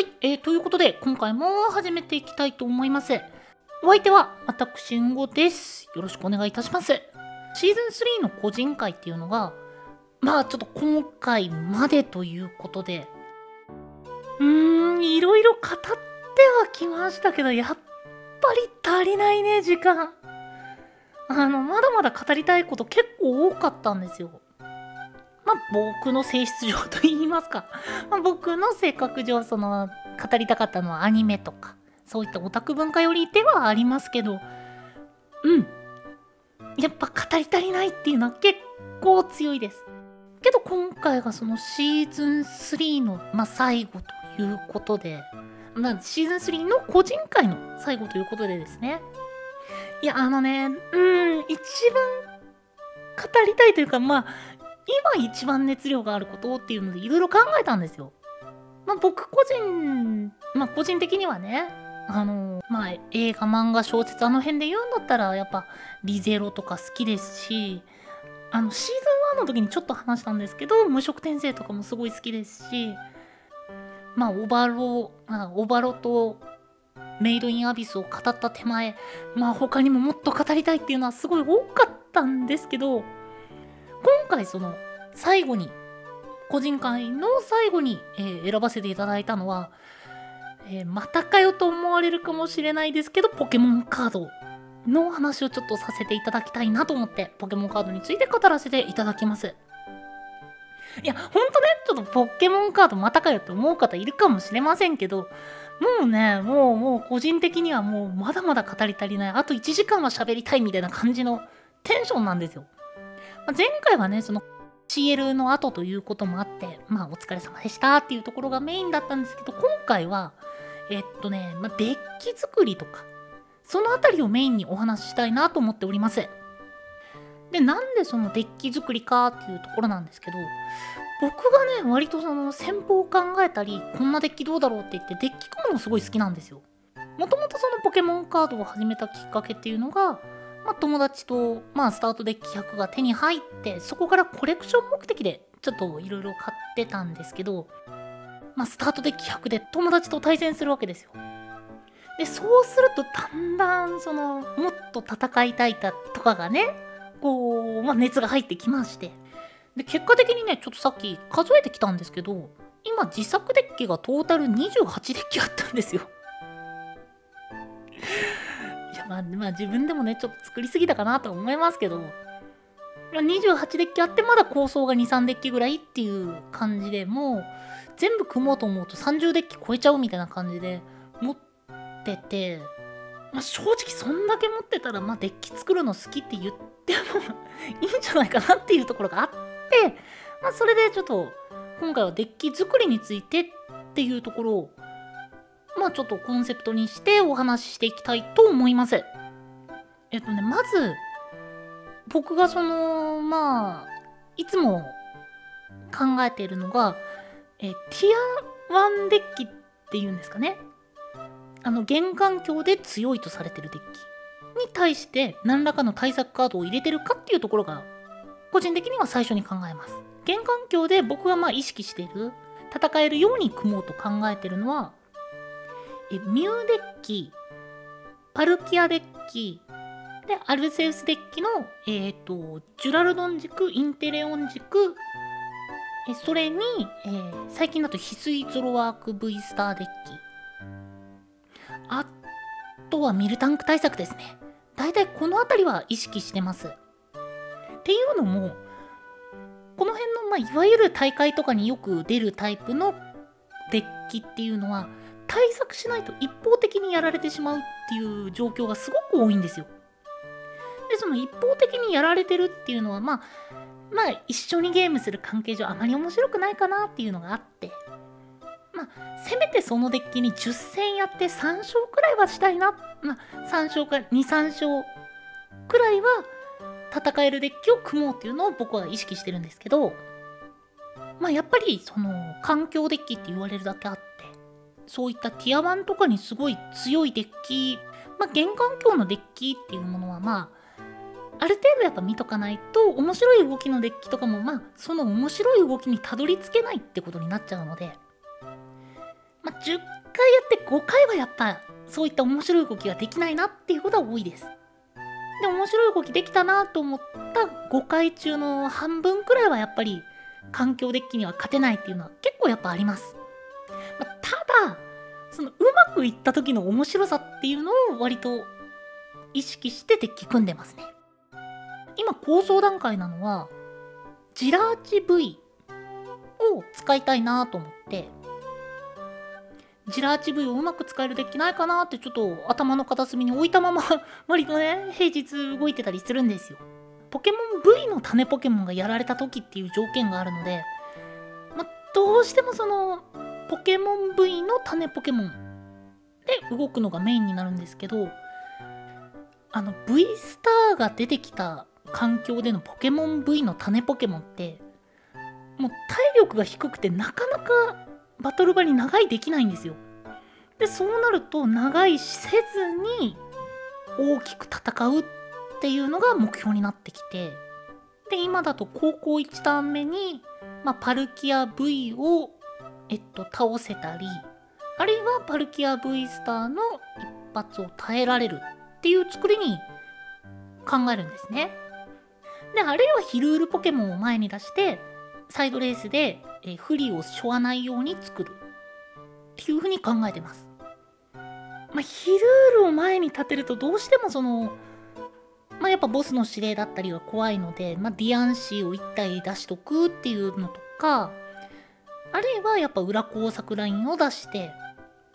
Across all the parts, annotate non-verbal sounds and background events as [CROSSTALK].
はい、えー、ということで、今回も始めていきたいと思います。お相手は、私、んごです。よろしくお願いいたします。シーズン3の個人会っていうのが、まあ、ちょっと今回までということで、うーん、いろいろ語ってはきましたけど、やっぱり足りないね、時間。あの、まだまだ語りたいこと結構多かったんですよ。まあ、僕の性質上と言いますか、[LAUGHS] まあ、僕の性格上その語りたかったのはアニメとかそういったオタク文化よりではありますけど。うん。やっぱ語り足りないっていうのは結構強いです。けど今回がそのシーズン3の、まあ、最後ということで、まあ、シーズン3の個人会の最後ということでですね。いやあのねうん一番語りたいというかまあ今一番熱量があることっていうのでいろいろ考えたんですよ。まあ、僕個人、まあ、個人的にはね、あのまあ、映画、漫画、小説あの辺で言うんだったらやっぱリゼロとか好きですし、あのシーズン1の時にちょっと話したんですけど、無色転生とかもすごい好きですし、まあ、オバロ、オバロとメイドインアビスを語った手前、まあ他にももっと語りたいっていうのはすごい多かったんですけど、今回その最後に個人会の最後に、えー、選ばせていただいたのは、えー、またかよと思われるかもしれないですけどポケモンカードの話をちょっとさせていただきたいなと思ってポケモンカードについて語らせていただきます。いやほんとねちょっとポケモンカードまたかよって思う方いるかもしれませんけどもうねもうもう個人的にはもうまだまだ語り足りない。あと1時間は喋りたいみたいな感じのテンションなんですよ。ま前回はねその CL の後ということもあってまあお疲れ様でしたっていうところがメインだったんですけど今回はえっとね、まあ、デッキ作りとかそのあたりをメインにお話ししたいなと思っております。でなんでそのデッキ作りかっていうところなんですけど僕がね割とその戦法を考えたりこんなデッキどうだろうって言ってデッキ組むのすごい好きなんですよ。もともとそのポケモンカードを始めたきっかけっていうのがまあ、友達と、まあ、スタートデッキ100が手に入ってそこからコレクション目的でちょっといろいろ買ってたんですけど、まあ、スタートデッキ100で友達と対戦するわけですよ。でそうするとだんだんそのもっと戦いたいだとかがねこう、まあ、熱が入ってきましてで結果的にねちょっとさっき数えてきたんですけど今自作デッキがトータル28デッキあったんですよ。まあ、まあ自分でもねちょっと作りすぎたかなと思いますけど。28デッキあってまだ構想が23デッキぐらいっていう感じでもう全部組もうと思うと30デッキ超えちゃうみたいな感じで持ってて、まあ、正直そんだけ持ってたら、まあ、デッキ作るの好きって言ってもいいんじゃないかなっていうところがあって、まあ、それでちょっと今回はデッキ作りについてっていうところをまあちょっとコンセプトにしてお話ししていきたいと思います。えっとね、まず、僕がその、まあ、いつも考えているのが、え、ティア1デッキっていうんですかね。あの、現環境で強いとされてるデッキに対して何らかの対策カードを入れてるかっていうところが、個人的には最初に考えます。現環境で僕がまあ意識している、戦えるように組もうと考えてるのは、えミューデッキ、パルキアデッキ、で、アルセウスデッキの、えっ、ー、と、ジュラルドン軸、インテレオン軸、えそれに、えー、最近だと翡翠ゾロワーク V スターデッキ。あとはミルタンク対策ですね。だいたいこの辺りは意識してます。っていうのも、この辺の、まあ、いわゆる大会とかによく出るタイプのデッキっていうのは、対策しないと一方的にやられてしまうっていう状況がすごく多いんですよ。でその一方的にやられてるっていうのはまあまあ一緒にゲームする関係上あまり面白くないかなっていうのがあって。まあせめてそのデッキに10戦やって3勝くらいはしたいな。まあ3勝か23勝くらいは戦えるデッキを組もうっていうのを僕は意識してるんですけど。まあやっぱりその環境デッキって言われるだけあってそういったティア1とかにすごい強いデッキ、まあ、現環境のデッキっていうものはまあ、ある程度やっぱ見とかないと面白い動きのデッキとかもまあその面白い動きにたどり着けないってことになっちゃうのでまあ、10回やって5回はやっぱそういった面白い動きができないなっていうことは多いです。で、面白い動きできたなと思った5回中の半分くらいはやっぱり環境デッキには勝てないっていうのは結構やっぱあります。まあ、ただ、そのうまくいった時の面白さっていうのを割と意識してデッキ組んでますね。今構想段階なのは、ジラーチ V を使いたいなと思って、ジラーチ V をうまく使えるデッキないかなってちょっと頭の片隅に置いたまま [LAUGHS] 割とね、平日動いてたりするんですよ。ポケモン V の種ポケモンがやられた時っていう条件があるので、まどうしてもその、ポケモン V の種ポケモンで動くのがメインになるんですけど、あの V スターが出てきた環境でのポケモン V の種ポケモンってもう体力が低くてなかなかバトル場に長居できないんですよ。でそうなると長居せずに大きく戦うっていうのが目標になってきてで今だと高校1ターン目に、まあ、パルキア V を、えっと、倒せたりあるいはパルキア V スターの一発を耐えられるっていう作りに考えるんですね。であるいは非ルールポケモンを前に出してサイドレースで、え不利をしょわないように作るっていうふうに考えてます。まあ、非ルールを前に立てるとどうしてもそのまあ、やっぱボスの指令だったりは怖いので、まあ、ディアンシーを1体出しとくっていうのとかあるいはやっぱ裏工作ラインを出して、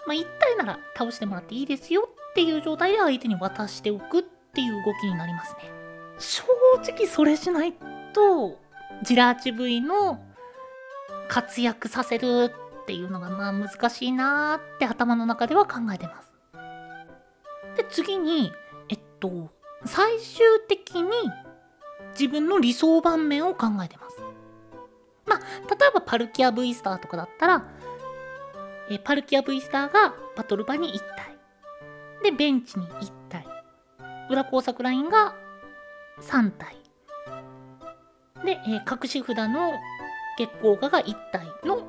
まあ、1体なら倒してもらっていいですよっていう状態で相手に渡しておくっていう動きになりますね。正直それしないとジラーチ V の活躍させるっていうのがまあ難しいなーって頭の中では考えてます。で次にえっと最終的に自分の理想盤面を考えてます。まあ例えばパルキア V スターとかだったらえパルキア V スターがバトル場に1体でベンチに1体裏工作ラインが3体で、え、隠し札の月光画が1体の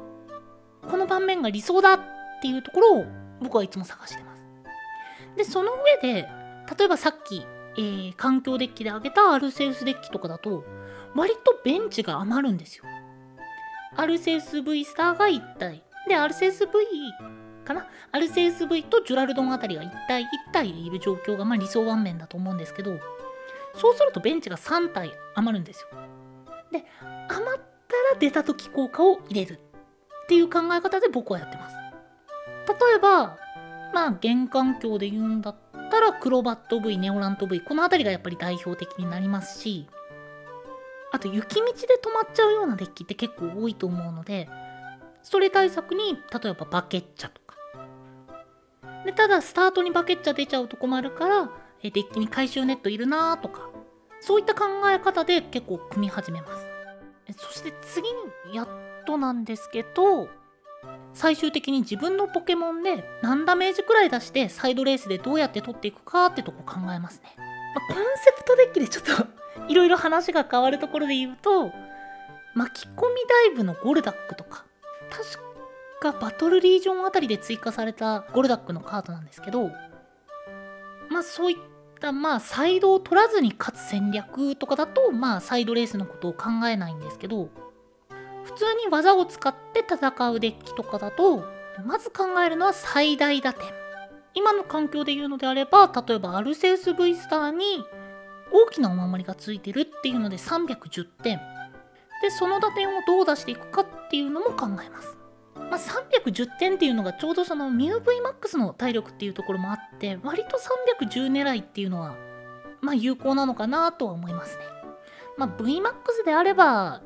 この盤面が理想だっていうところを僕はいつも探してます。でその上で例えばさっき、えー、環境デッキで挙げたアルセウスデッキとかだと割とベンチが余るんですよ。アルセウス V スターが1体でアルセウス V かな？アルセウス V とジュラルドンあたりが1体1体いる状況がまあ理想盤面だと思うんですけどそうするとベンチが3体余るんですよ。で余ったら出た時効果を入れるっていう考え方で僕はやってます。例えばまあ玄関境で言うんだったらクロバット V ネオラント V この辺りがやっぱり代表的になりますしあと雪道で止まっちゃうようなデッキって結構多いと思うのでそれ対策に例えばバケッチャとか。でただスタートにバケッチャ出ちゃうと困るからデッキに回収ネットいるなとかそういった考え方で結構組み始めます。そして次にやっとなんですけど最終的に自分のポケモンで何ダメージくらい出してサイドレースでどうやって取っていくかってとこ考えますね、まあ、コンセプトデッキでちょっといろいろ話が変わるところで言うと巻き込みダイブのゴルダックとか確かバトルリージョンあたりで追加されたゴルダックのカードなんですけどまあそういったまあサイドを取らずに勝つ戦略とかだとまあサイドレースのことを考えないんですけど普通に技を使って戦うデッキとかだとまず考えるのは最大打点。今の環境で言うのであれば例えばアルセウス V スターに大きなお守りがついてるっていうので310点でその打点をどう出していくかっていうのも考えますまあ、310点っていうのがちょうどそのミュー VMAX の体力っていうところもあって割と310狙いっていうのはまあ有効なのかなとは思いますね。まあ、VMAX であれば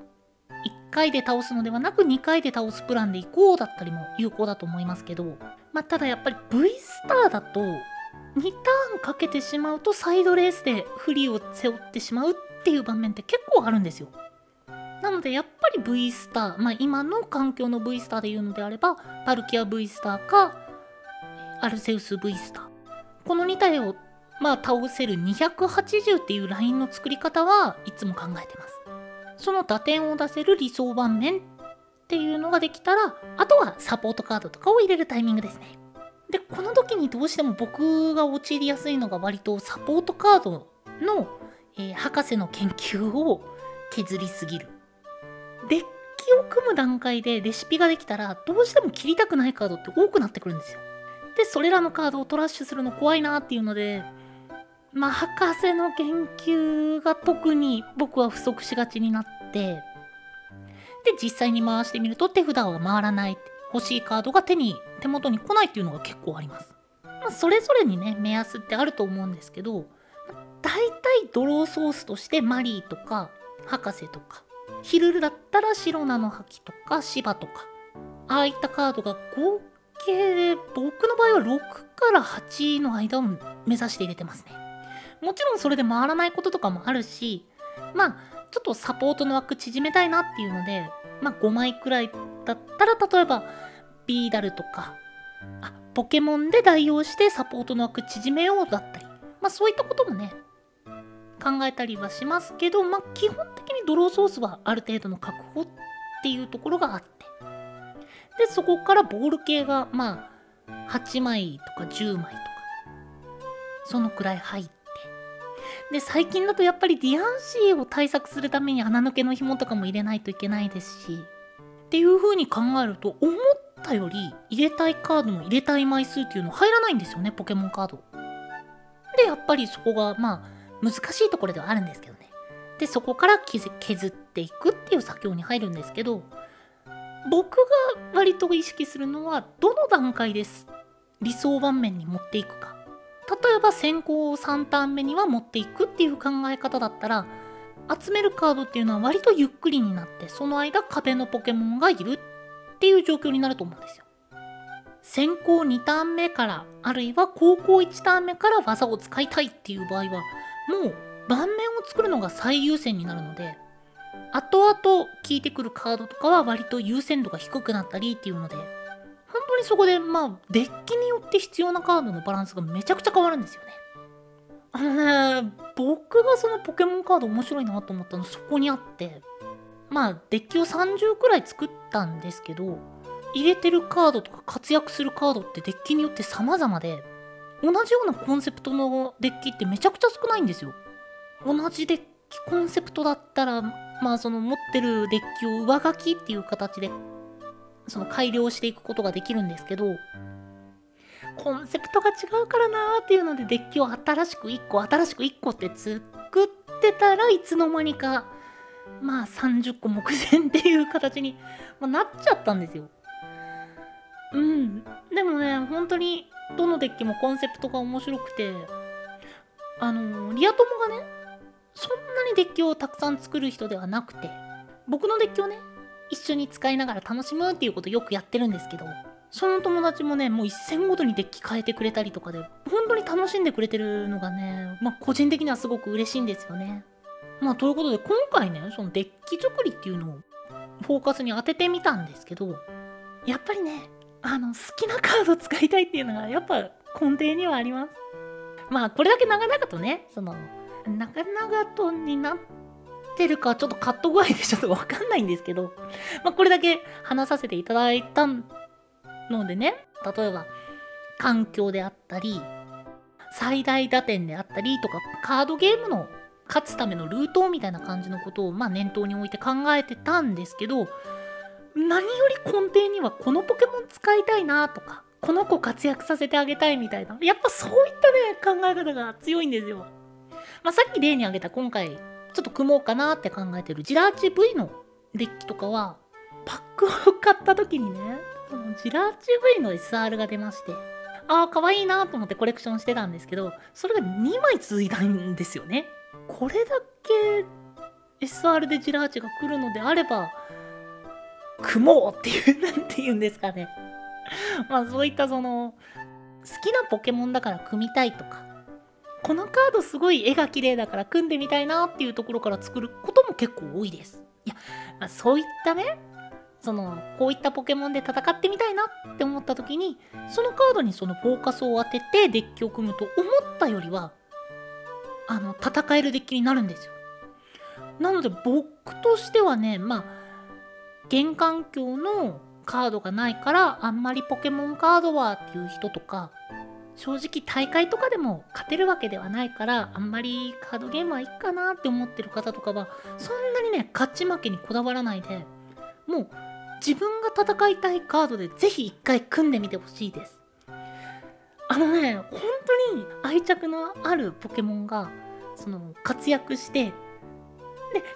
1回で倒すのではなく2回で倒すプランでいこうだったりも有効だと思いますけど、まあ、ただやっぱり V スターだと2ターンかけてしまうとサイドレースで不利を背負ってしまうっていう場面って結構あるんですよ。なのでやっぱり V スター、まあ今の環境の V スターで言うのであれば、パルキア V スターか、アルセウス V スター。この2体をまあ倒せる280っていうラインの作り方はいつも考えてます。その打点を出せる理想盤面っっていうのができたらあとはサポートカードとかを入れるタイミングですねでこの時にどうしても僕が陥りやすいのが割とサポートカードの、えー、博士の研究を削りすぎる。デッキを組む段階でレシピができたらどうしても切りたくないカードって多くなってくるんですよ。でそれらのカードをトラッシュするの怖いなっていうのでまあ博士の研究が特に僕は不足しがちになってで実際に回してみると手札が回らない。欲しいカードが手に手元に来ないっていうのが結構あります。まあ、それぞれにね目安ってあると思うんですけど大体ドローソースとしてマリーとか博士とかヒルルだったらシロナの覇気とか芝とかああいったカードが合計で僕の場合は6から8の間を目指して入れてますね。もちろんそれで回らないこととかもあるしまあちょっとサポートの枠縮めたいなっていうのでまあ5枚くらいだったら例えばビーダルとかあポケモンで代用してサポートの枠縮めようだったりまあそういったこともね考えたりはしますけどまあ基本的にドローソースはある程度の確保っていうところがあってでそこからボール系がまあ8枚とか10枚とかそのくらい入ってで最近だとやっぱりディアンシーを対策するために穴抜けの紐とかも入れないといけないですしっていう風に考えると思ったより入れたいカードの入れたい枚数っていうの入らないんですよねポケモンカード。でやっぱりそこがまあ難しいところではあるんですけどね。でそこから削っていくっていう作業に入るんですけど僕が割と意識するのはどの段階です理想盤面に持っていくか例えば先行3ターン目には持っていくっていう考え方だったら集めるカードっていうのは割とゆっくりになってその間壁のポケモンがいるっていう状況になると思うんですよ。先行2ターン目からあるいは高校1ターン目から技を使いたいっていう場合はもう盤面を作るのが最優先になるので後々効いてくるカードとかは割と優先度が低くなったりっていうので本当にそこでまあデッキによって必要なカードのバランスがめちゃくちゃ変わるんですよね。あのね僕がそのポケモンカード面白いなと思ったのそこにあってまあデッキを30くらい作ったんですけど入れてるカードとか活躍するカードってデッキによって様々で同じようなコンセプトのデッキってめちゃくちゃ少ないんですよ。同じデッキコンセプトだったらまあその持ってるデッキを上書きっていう形でその改良していくことができるんですけどコンセプトが違うからなーっていうのでデッキを新しく1個新しく1個って作ってたらいつの間にかまあ30個目前っていう形に、まあ、なっちゃったんですよ。うん。でもね、本当にどのデッキもコンセプトが面白くて、あのリア友がね、そんなにデッキをたくさん作る人ではなくて、僕のデッキをね、一緒に使いながら楽しむっていうことよくやってるんですけど、その友達もね、もう一戦ごとにデッキ変えてくれたりとかで、本当に楽しんでくれてるのがね、まあ個人的にはすごく嬉しいんですよね。まあということで今回ね、そのデッキ作りっていうのをフォーカスに当ててみたんですけど、やっぱりね、あの、好きなカード使いたいっていうのがやっぱ根底にはあります。まあこれだけ長々とね、その、長々とになってるかちょっとカット具合でちょっとわかんないんですけど、まあこれだけ話させていただいたんのでね、例えば環境であったり、最大打点であったりとか、カードゲームの勝つためのルートみたいな感じのことを、まあ、念頭に置いて考えてたんですけど、何より根底にはこのポケモン使いたいなとか、この子活躍させてあげたいみたいな、やっぱそういったね、考え方が強いんですよ。まあ、さっき例に挙げた今回、ちょっと組もうかなって考えてるジラーチ V のデッキとかは、パックを買った時にね、そのジラーチ V の SR が出まして、ああ、可愛いなと思ってコレクションしてたんですけど、それが2枚続いたんですよね。これだけ SR でジラーチが来るのであれば、組もうっていう、なんて言うんですかね。まあそういったその、好きなポケモンだから組みたいとか、このカードすごい絵が綺麗だから組んでみたいなっていうところから作ることも結構多いです。いや、まあ、そういったね、その、こういったポケモンで戦ってみたいなって思った時に、そのカードにそのフォーカスを当ててデッキを組むと思ったよりは、あの、戦えるデッキになるんですよ。なので僕としてはね、まあ、現環境のカードがないからあんまりポケモンカードはっていう人とか正直大会とかでも勝てるわけではないからあんまりカードゲームはいいかなって思ってる方とかはそんなにね勝ち負けにこだわらないでもう自分が戦いたいカードでぜひ一回組んでみてほしいです。あのね本当に愛着のあるポケモンがその活躍してで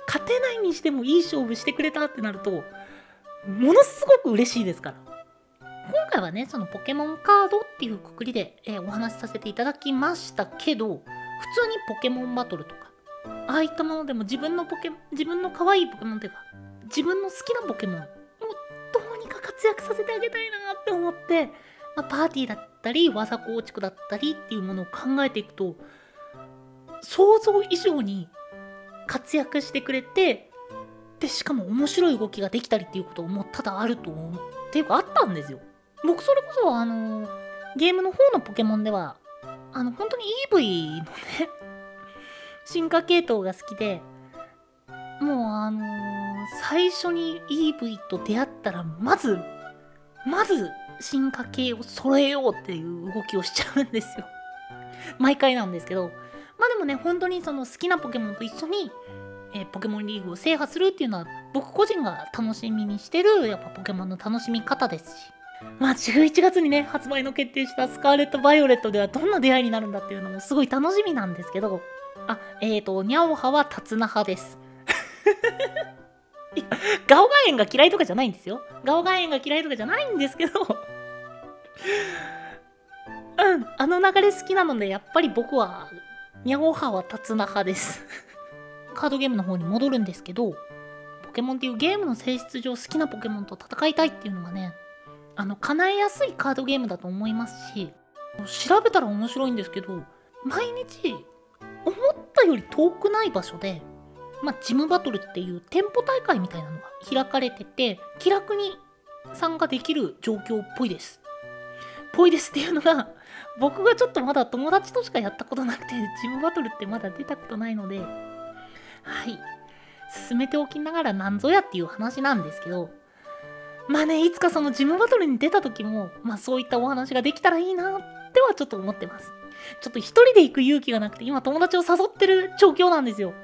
勝てないにしてもいい勝負してくれたってなるとものすごく嬉しいですから。今回はねそのポケモンカードっていうくくりで、えー、お話しさせていただきましたけど普通にポケモンバトルとかああいったものでも自分のポケ自分の可愛いポケモンっていうか自分の好きなポケモン活躍させてあげたいなって思って、まあ、パーティーだったり技構築だったりっていうものを考えていくと想像以上に活躍してくれてでしかも面白い動きができたりっていうことも多々あると思うっていうかあったんですよ。僕それこそあのゲームの方のポケモンではあの本当に EV のね進化系統が好きでもうあのー、最初に EV と出会ったらまずまず進化系を揃えようっていう動きをしちゃうんですよ。[LAUGHS] 毎回なんですけど。まあでもね本当にその好きなポケモンと一緒に、え、ポケモンリーグを制覇するっていうのは僕個人が楽しみにしてるやっぱポケモンの楽しみ方ですし。まあ11月にね発売の決定したスカーレット・バイオレットではどんな出会いになるんだっていうのもすごい楽しみなんですけど。あえっ、ー、とニャオハはタツナ派です。[LAUGHS] ガオガエンが嫌いとかじゃないんですよ。ガオガエンが嫌いとかじゃないんですけど。[LAUGHS] うんあの流れ好きなのでやっぱり僕はニャオハはタツナ派です。[LAUGHS] カードゲームの方に戻るんですけどポケモンっていうゲームの性質上好きなポケモンと戦いたいっていうのがねあの叶えやすいカードゲームだと思いますし調べたら面白いんですけど毎日思ったより遠くない場所で、まあ、ジムバトルっていう店舗大会みたいなのが開かれてて気楽に参加できる状況っぽいです。ぽいですっていうのが僕がちょっとまだ友達としかやったことなくてジムバトルってまだ出たことないのではい進めておきながらなんぞやっていう話なんですけどまあね、いつかそのジムバトルに出た時も、まあそういったお話ができたらいいなってはちょっと思ってます。ちょっと一人で行く勇気がなくて、今友達を誘ってる状況なんですよ。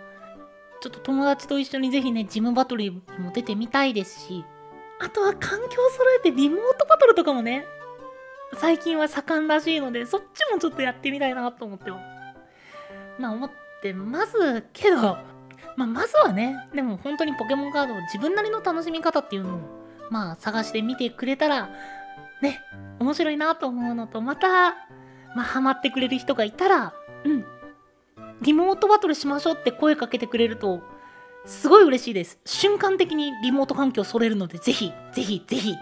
ちょっと友達と一緒にぜひね、ジムバトルにも出てみたいですし、あとは環境揃えてリモートバトルとかもね、最近は盛んらしいので、そっちもちょっとやってみたいなと思ってます。まあ思ってますけど、まあまずはね、でも本当にポケモンカードを自分なりの楽しみ方っていうのをまあ探してみてくれたらね面白いなと思うのとまたまあハマってくれる人がいたらうんリモートバトルしましょうって声かけてくれるとすごい嬉しいです。瞬間的にリモート環境揃えるのでぜひぜひぜひ。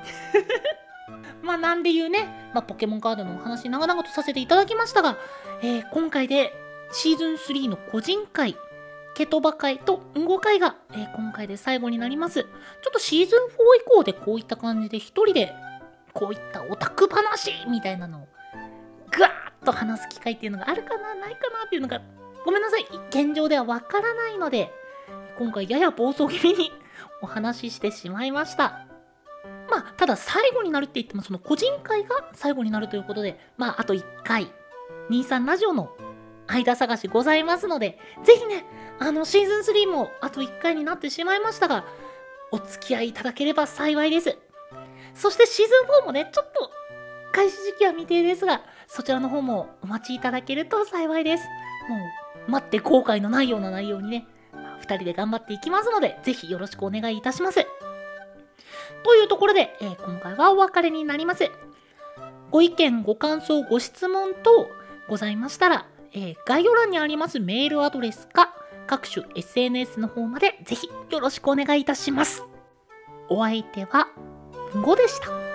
[LAUGHS] まあなんでいうね、まあ、ポケモンカードのお話長々とさせていただきましたが、えー、今回でシーズン3の個人会ケトバ会とンゴ会が、えー、今回で最後になります。ちょっとシーズン4以降でこういった感じで一人でこういったオタク話みたいなのをぐわーっと話す機会っていうのがあるかなないかなっていうのがごめんなさい現状ではわからないので今回やや暴走気味にお話ししてしまいました。まあ、ただ最後になるって言ってもその個人会が最後になるということで、まあ、あと1回、23ラジオの間探しございますので、ぜひね、あの、シーズン3もあと1回になってしまいましたが、お付き合いいただければ幸いです。そしてシーズン4もね、ちょっと開始時期は未定ですが、そちらの方もお待ちいただけると幸いです。もう、待って後悔のないような内容にね、2人で頑張っていきますので、ぜひよろしくお願いいたします。というところで、えー、今回はお別れになります。ご意見、ご感想、ご質問等ございましたら、えー、概要欄にありますメールアドレスか各種 SNS の方までぜひよろしくお願いいたします。お相手は、5でした。